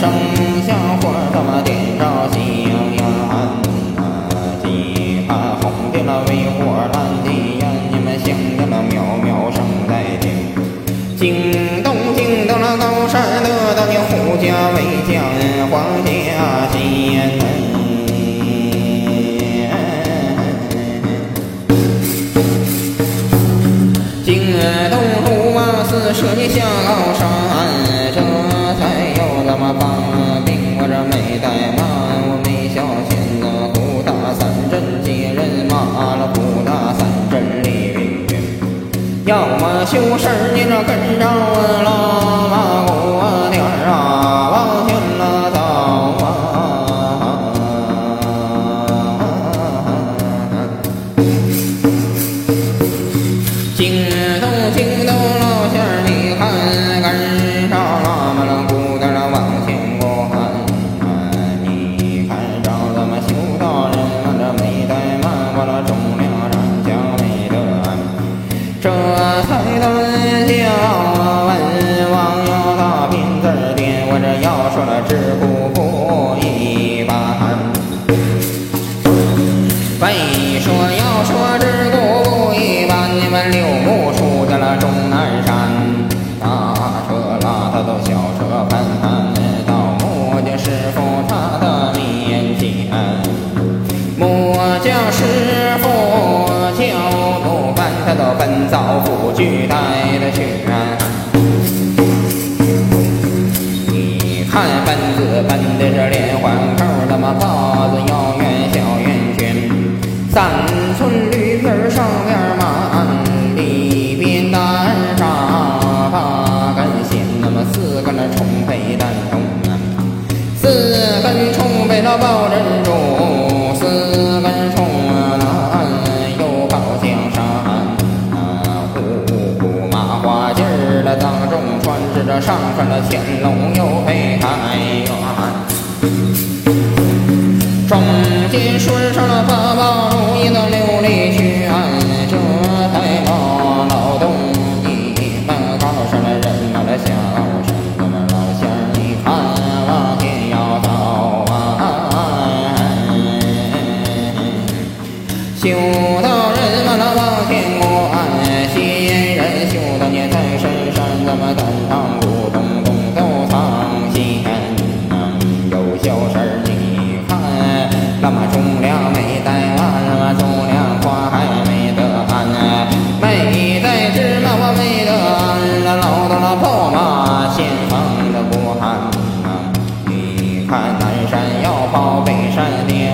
生小火怎么点着香呀？几盘红的那微火蓝的呀，你们响的那渺渺声在听。惊动惊动了高山得到你护驾为将皇家仙。惊动鲁瓦斯射你下没怠慢，我没小心那鼓打三阵接人马了，鼓打三阵李云云，要么修身你这跟着我老马过点儿啊，往前那走啊。今要说了只顾不一般。为说要说只顾不一般，你们六木出在了终南山，大车拉他到小车盘，到木匠师傅他的面前，木匠师傅叫不办，他都奔造夫举带的去。抱珍珠，四根葱啊又抱江山啊，呼呼麻花劲儿的当中穿着这上穿了乾隆又配开元。中间顺上了没在芝麻我没得安，那老到了破马先锋的不寒。你看南山要跑北山颠，